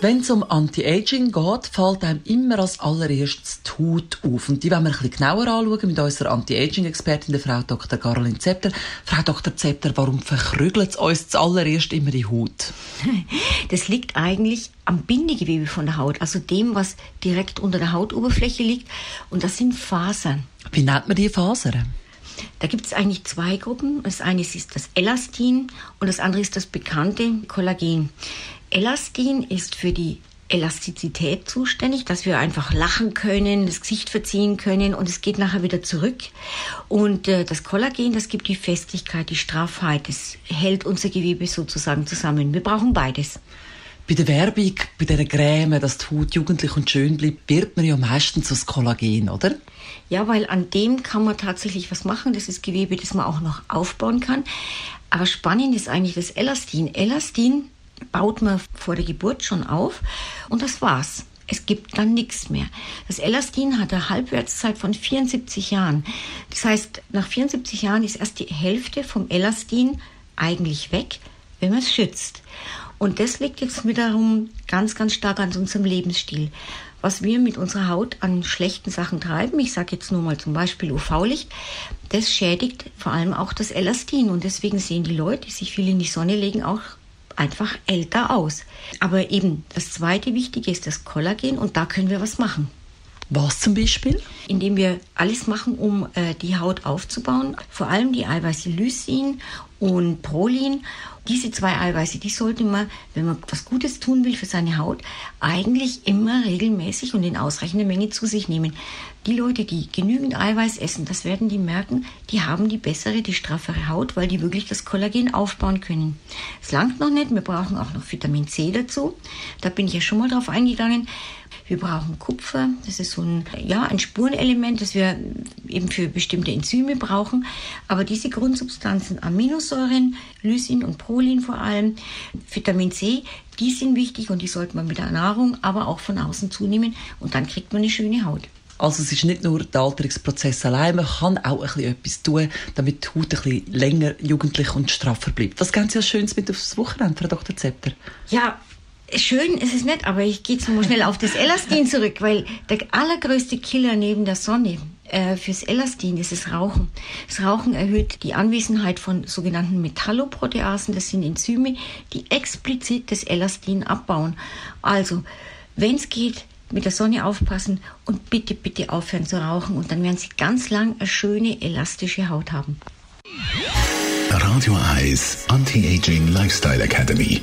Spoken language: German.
wenn es um Anti-Aging geht, fällt einem immer als allererstes die Haut auf. Und die wollen wir ein bisschen genauer anschauen mit unserer Anti-Aging-Expertin, der Frau Dr. Caroline Zepter. Frau Dr. Zepter, warum verkrügelt es uns zuallererst immer die Haut? Das liegt eigentlich am Bindegewebe von der Haut, also dem, was direkt unter der Hautoberfläche liegt. Und das sind Fasern. Wie nennt man die Fasern? Da gibt es eigentlich zwei Gruppen. Das eine ist das Elastin und das andere ist das bekannte Kollagen. Elastin ist für die Elastizität zuständig, dass wir einfach lachen können, das Gesicht verziehen können und es geht nachher wieder zurück. Und äh, das Kollagen, das gibt die Festigkeit, die Straffheit, das hält unser Gewebe sozusagen zusammen. Wir brauchen beides. Bei der Werbung, bei der Creme, dass die Haut jugendlich und schön bleibt, wird man ja meistens das Kollagen, oder? Ja, weil an dem kann man tatsächlich was machen. Das ist Gewebe, das man auch noch aufbauen kann. Aber spannend ist eigentlich das Elastin. Elastin baut man vor der Geburt schon auf und das war's. Es gibt dann nichts mehr. Das Elastin hat eine Halbwertszeit von 74 Jahren. Das heißt, nach 74 Jahren ist erst die Hälfte vom Elastin eigentlich weg, wenn man es schützt. Und das liegt jetzt wiederum ganz, ganz stark an unserem Lebensstil. Was wir mit unserer Haut an schlechten Sachen treiben, ich sage jetzt nur mal zum Beispiel UV-Licht, das schädigt vor allem auch das Elastin. Und deswegen sehen die Leute, die sich viel in die Sonne legen, auch einfach älter aus. Aber eben das zweite Wichtige ist das Kollagen und da können wir was machen. Was zum Beispiel? Indem wir alles machen, um äh, die Haut aufzubauen. Vor allem die Eiweiße Lysin und Prolin. Diese zwei Eiweiße, die sollte man, wenn man was Gutes tun will für seine Haut, eigentlich immer regelmäßig und in ausreichender Menge zu sich nehmen. Die Leute, die genügend Eiweiß essen, das werden die merken, die haben die bessere, die straffere Haut, weil die wirklich das Kollagen aufbauen können. Es langt noch nicht, wir brauchen auch noch Vitamin C dazu. Da bin ich ja schon mal drauf eingegangen. Wir brauchen Kupfer, das ist so ein, ja, ein Spurenelement, das wir eben für bestimmte Enzyme brauchen. Aber diese Grundsubstanzen, Aminosäuren, Lysin und Prolin vor allem, Vitamin C, die sind wichtig und die sollte man mit der Nahrung, aber auch von außen zunehmen und dann kriegt man eine schöne Haut. Also es ist nicht nur der Alterungsprozess allein, man kann auch ein bisschen etwas tun, damit die Haut ein bisschen länger jugendlich und straffer bleibt. Was ganz ja Schönes mit aufs Wochenende, Frau Dr. Zepter? Ja, schön ist es nicht, aber ich gehe jetzt mal schnell auf das Elastin zurück, weil der allergrößte Killer neben der Sonne äh, fürs Elastin ist das Rauchen. Das Rauchen erhöht die Anwesenheit von sogenannten Metalloproteasen. Das sind Enzyme, die explizit das Elastin abbauen. Also, wenn es geht, mit der Sonne aufpassen und bitte, bitte aufhören zu rauchen und dann werden Sie ganz lang eine schöne, elastische Haut haben. Radio Eyes Anti-Aging Lifestyle Academy.